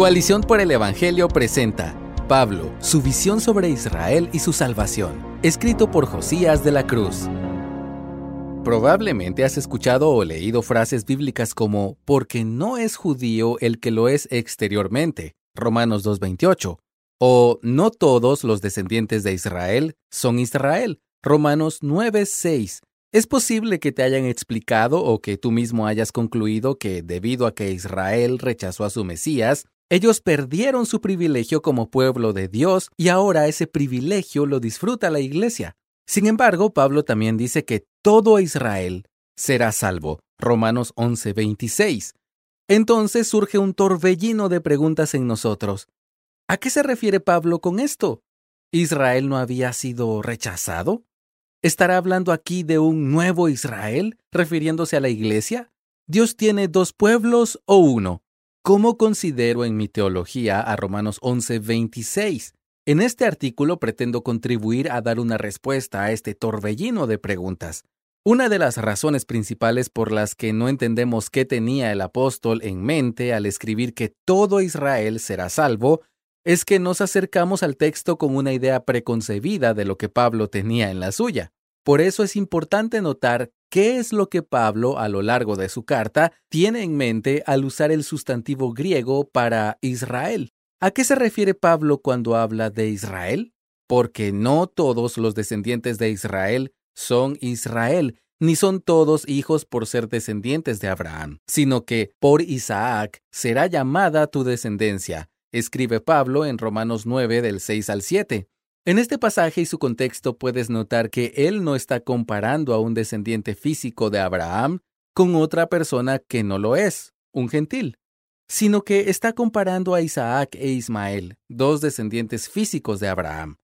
Coalición por el Evangelio presenta Pablo, su visión sobre Israel y su salvación, escrito por Josías de la Cruz. Probablemente has escuchado o leído frases bíblicas como porque no es judío el que lo es exteriormente, Romanos 2.28, o no todos los descendientes de Israel son Israel, Romanos 9.6. Es posible que te hayan explicado o que tú mismo hayas concluido que debido a que Israel rechazó a su Mesías, ellos perdieron su privilegio como pueblo de Dios y ahora ese privilegio lo disfruta la iglesia. Sin embargo, Pablo también dice que todo Israel será salvo. Romanos 11:26. Entonces surge un torbellino de preguntas en nosotros. ¿A qué se refiere Pablo con esto? ¿Israel no había sido rechazado? ¿Estará hablando aquí de un nuevo Israel, refiriéndose a la iglesia? ¿Dios tiene dos pueblos o uno? ¿Cómo considero en mi teología a Romanos 11:26? En este artículo pretendo contribuir a dar una respuesta a este torbellino de preguntas. Una de las razones principales por las que no entendemos qué tenía el apóstol en mente al escribir que todo Israel será salvo es que nos acercamos al texto con una idea preconcebida de lo que Pablo tenía en la suya. Por eso es importante notar qué es lo que Pablo, a lo largo de su carta, tiene en mente al usar el sustantivo griego para Israel. ¿A qué se refiere Pablo cuando habla de Israel? Porque no todos los descendientes de Israel son Israel, ni son todos hijos por ser descendientes de Abraham, sino que por Isaac será llamada tu descendencia, escribe Pablo en Romanos 9 del 6 al 7. En este pasaje y su contexto puedes notar que él no está comparando a un descendiente físico de Abraham con otra persona que no lo es, un gentil, sino que está comparando a Isaac e Ismael, dos descendientes físicos de Abraham.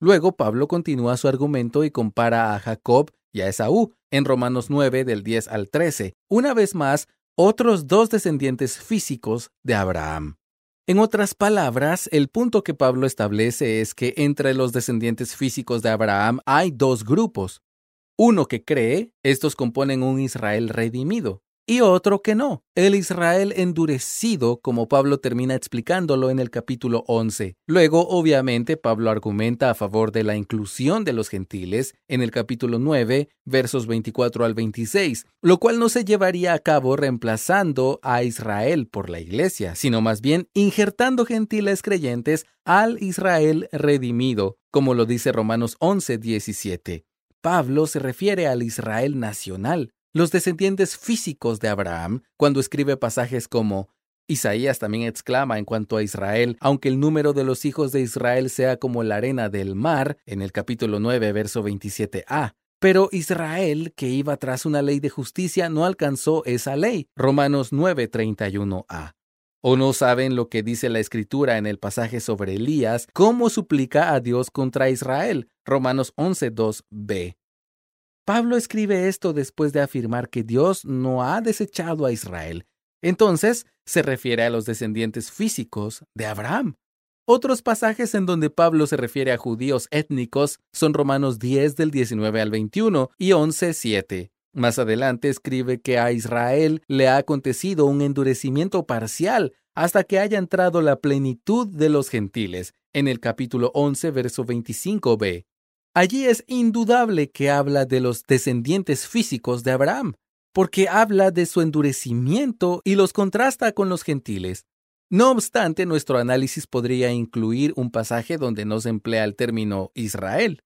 Luego Pablo continúa su argumento y compara a Jacob y a Esaú en Romanos 9 del 10 al 13, una vez más otros dos descendientes físicos de Abraham. En otras palabras, el punto que Pablo establece es que entre los descendientes físicos de Abraham hay dos grupos. Uno que cree, estos componen un Israel redimido, y otro que no, el Israel endurecido, como Pablo termina explicándolo en el capítulo 11. Luego, obviamente, Pablo argumenta a favor de la inclusión de los gentiles en el capítulo 9, versos 24 al 26, lo cual no se llevaría a cabo reemplazando a Israel por la iglesia, sino más bien injertando gentiles creyentes al Israel redimido, como lo dice Romanos 11, 17. Pablo se refiere al Israel nacional, los descendientes físicos de Abraham, cuando escribe pasajes como Isaías también exclama en cuanto a Israel, aunque el número de los hijos de Israel sea como la arena del mar, en el capítulo 9, verso 27a. Pero Israel, que iba tras una ley de justicia, no alcanzó esa ley. Romanos 9, 31a. ¿O no saben lo que dice la escritura en el pasaje sobre Elías, cómo suplica a Dios contra Israel? Romanos 11, 2b. Pablo escribe esto después de afirmar que Dios no ha desechado a Israel. Entonces, se refiere a los descendientes físicos de Abraham. Otros pasajes en donde Pablo se refiere a judíos étnicos son Romanos 10 del 19 al 21 y 11, 7. Más adelante escribe que a Israel le ha acontecido un endurecimiento parcial hasta que haya entrado la plenitud de los gentiles, en el capítulo 11, verso 25b. Allí es indudable que habla de los descendientes físicos de Abraham, porque habla de su endurecimiento y los contrasta con los gentiles. No obstante, nuestro análisis podría incluir un pasaje donde no se emplea el término Israel,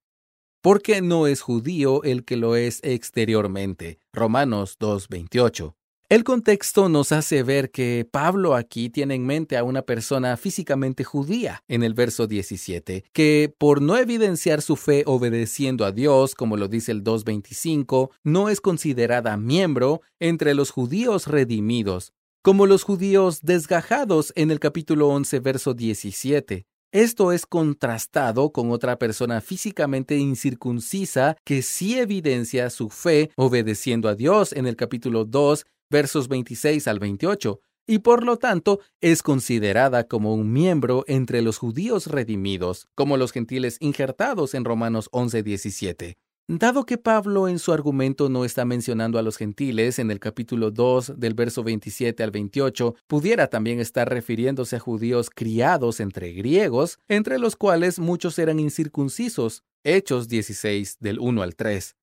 porque no es judío el que lo es exteriormente. Romanos 2.28. El contexto nos hace ver que Pablo aquí tiene en mente a una persona físicamente judía en el verso 17, que por no evidenciar su fe obedeciendo a Dios, como lo dice el 2.25, no es considerada miembro entre los judíos redimidos, como los judíos desgajados en el capítulo 11, verso 17. Esto es contrastado con otra persona físicamente incircuncisa que sí evidencia su fe obedeciendo a Dios en el capítulo 2, versos 26 al 28, y por lo tanto es considerada como un miembro entre los judíos redimidos, como los gentiles injertados en Romanos 11:17. Dado que Pablo en su argumento no está mencionando a los gentiles en el capítulo 2 del verso 27 al 28, pudiera también estar refiriéndose a judíos criados entre griegos, entre los cuales muchos eran incircuncisos, Hechos 16 del 1 al 3.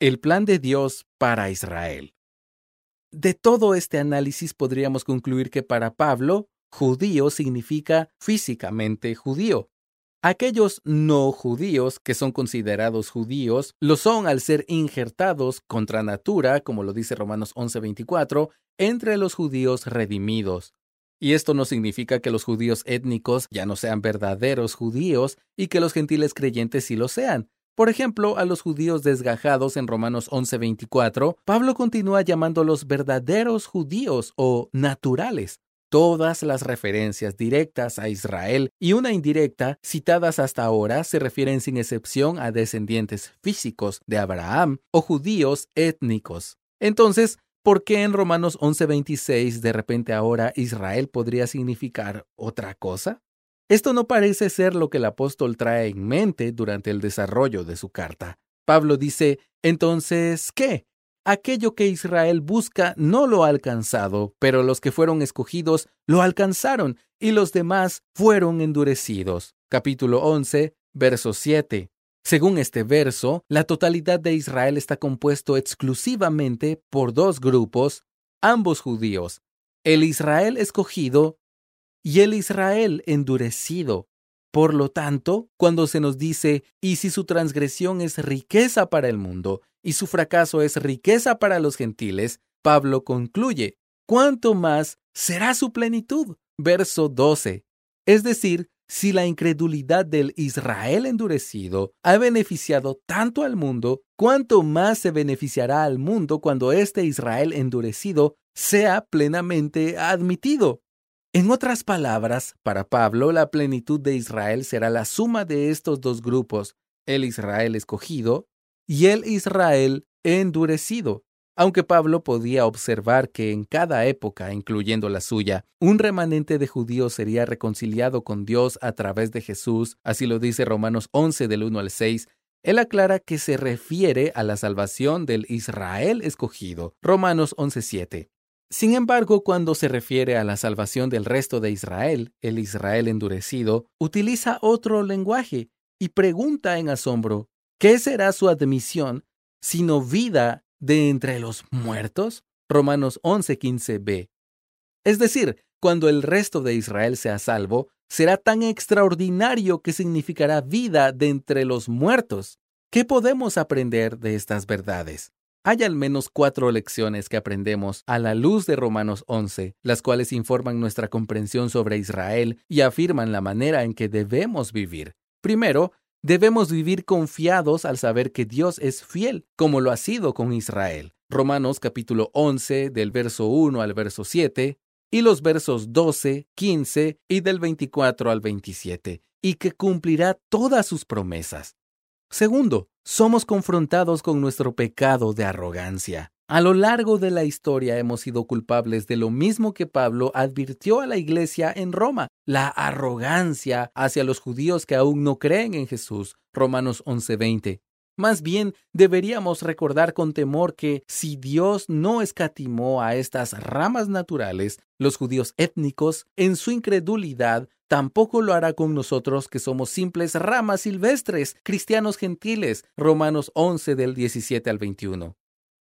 El plan de Dios para Israel. De todo este análisis podríamos concluir que para Pablo, judío significa físicamente judío. Aquellos no judíos que son considerados judíos lo son al ser injertados contra natura, como lo dice Romanos 11:24, entre los judíos redimidos. Y esto no significa que los judíos étnicos ya no sean verdaderos judíos y que los gentiles creyentes sí lo sean, por ejemplo, a los judíos desgajados en Romanos 11:24, Pablo continúa llamándolos verdaderos judíos o naturales. Todas las referencias directas a Israel y una indirecta citadas hasta ahora se refieren sin excepción a descendientes físicos de Abraham o judíos étnicos. Entonces, ¿por qué en Romanos 11:26 de repente ahora Israel podría significar otra cosa? Esto no parece ser lo que el apóstol trae en mente durante el desarrollo de su carta. Pablo dice, entonces, ¿qué? Aquello que Israel busca no lo ha alcanzado, pero los que fueron escogidos lo alcanzaron y los demás fueron endurecidos. Capítulo 11, verso 7. Según este verso, la totalidad de Israel está compuesto exclusivamente por dos grupos, ambos judíos, el Israel escogido y el Israel endurecido. Por lo tanto, cuando se nos dice, y si su transgresión es riqueza para el mundo, y su fracaso es riqueza para los gentiles, Pablo concluye, ¿cuánto más será su plenitud? Verso 12. Es decir, si la incredulidad del Israel endurecido ha beneficiado tanto al mundo, ¿cuánto más se beneficiará al mundo cuando este Israel endurecido sea plenamente admitido? En otras palabras, para Pablo, la plenitud de Israel será la suma de estos dos grupos, el Israel escogido y el Israel endurecido. Aunque Pablo podía observar que en cada época, incluyendo la suya, un remanente de judíos sería reconciliado con Dios a través de Jesús, así lo dice Romanos 11 del 1 al 6, él aclara que se refiere a la salvación del Israel escogido. Romanos 11.7. Sin embargo, cuando se refiere a la salvación del resto de Israel, el Israel endurecido, utiliza otro lenguaje y pregunta en asombro, ¿qué será su admisión sino vida de entre los muertos? Romanos 11:15b. Es decir, cuando el resto de Israel sea salvo, será tan extraordinario que significará vida de entre los muertos. ¿Qué podemos aprender de estas verdades? Hay al menos cuatro lecciones que aprendemos a la luz de Romanos 11, las cuales informan nuestra comprensión sobre Israel y afirman la manera en que debemos vivir. Primero, debemos vivir confiados al saber que Dios es fiel, como lo ha sido con Israel. Romanos capítulo 11 del verso 1 al verso 7 y los versos 12, 15 y del 24 al 27, y que cumplirá todas sus promesas. Segundo, somos confrontados con nuestro pecado de arrogancia. A lo largo de la historia hemos sido culpables de lo mismo que Pablo advirtió a la iglesia en Roma, la arrogancia hacia los judíos que aún no creen en Jesús. Romanos 11:20. Más bien, deberíamos recordar con temor que si Dios no escatimó a estas ramas naturales, los judíos étnicos, en su incredulidad, tampoco lo hará con nosotros que somos simples ramas silvestres, cristianos gentiles. Romanos 11 del 17 al 21.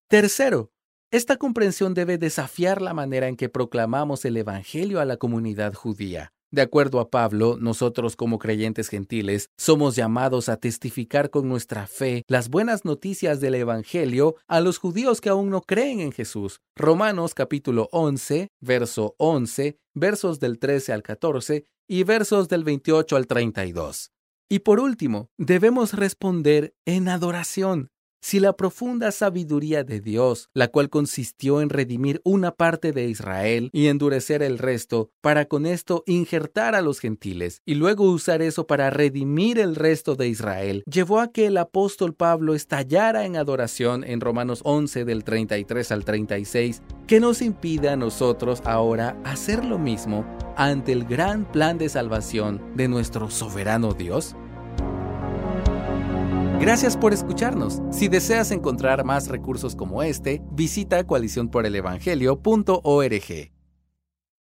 Tercero, Esta comprensión debe desafiar la manera en que proclamamos el Evangelio a la comunidad judía. De acuerdo a Pablo, nosotros como creyentes gentiles somos llamados a testificar con nuestra fe las buenas noticias del Evangelio a los judíos que aún no creen en Jesús. Romanos capítulo 11, verso 11, versos del 13 al 14 y versos del 28 al 32. Y por último, debemos responder en adoración. Si la profunda sabiduría de Dios, la cual consistió en redimir una parte de Israel y endurecer el resto, para con esto injertar a los gentiles y luego usar eso para redimir el resto de Israel, llevó a que el apóstol Pablo estallara en adoración en Romanos 11 del 33 al 36, que nos impide a nosotros ahora hacer lo mismo ante el gran plan de salvación de nuestro soberano Dios? Gracias por escucharnos. Si deseas encontrar más recursos como este, visita coaliciónporelevangelio.org.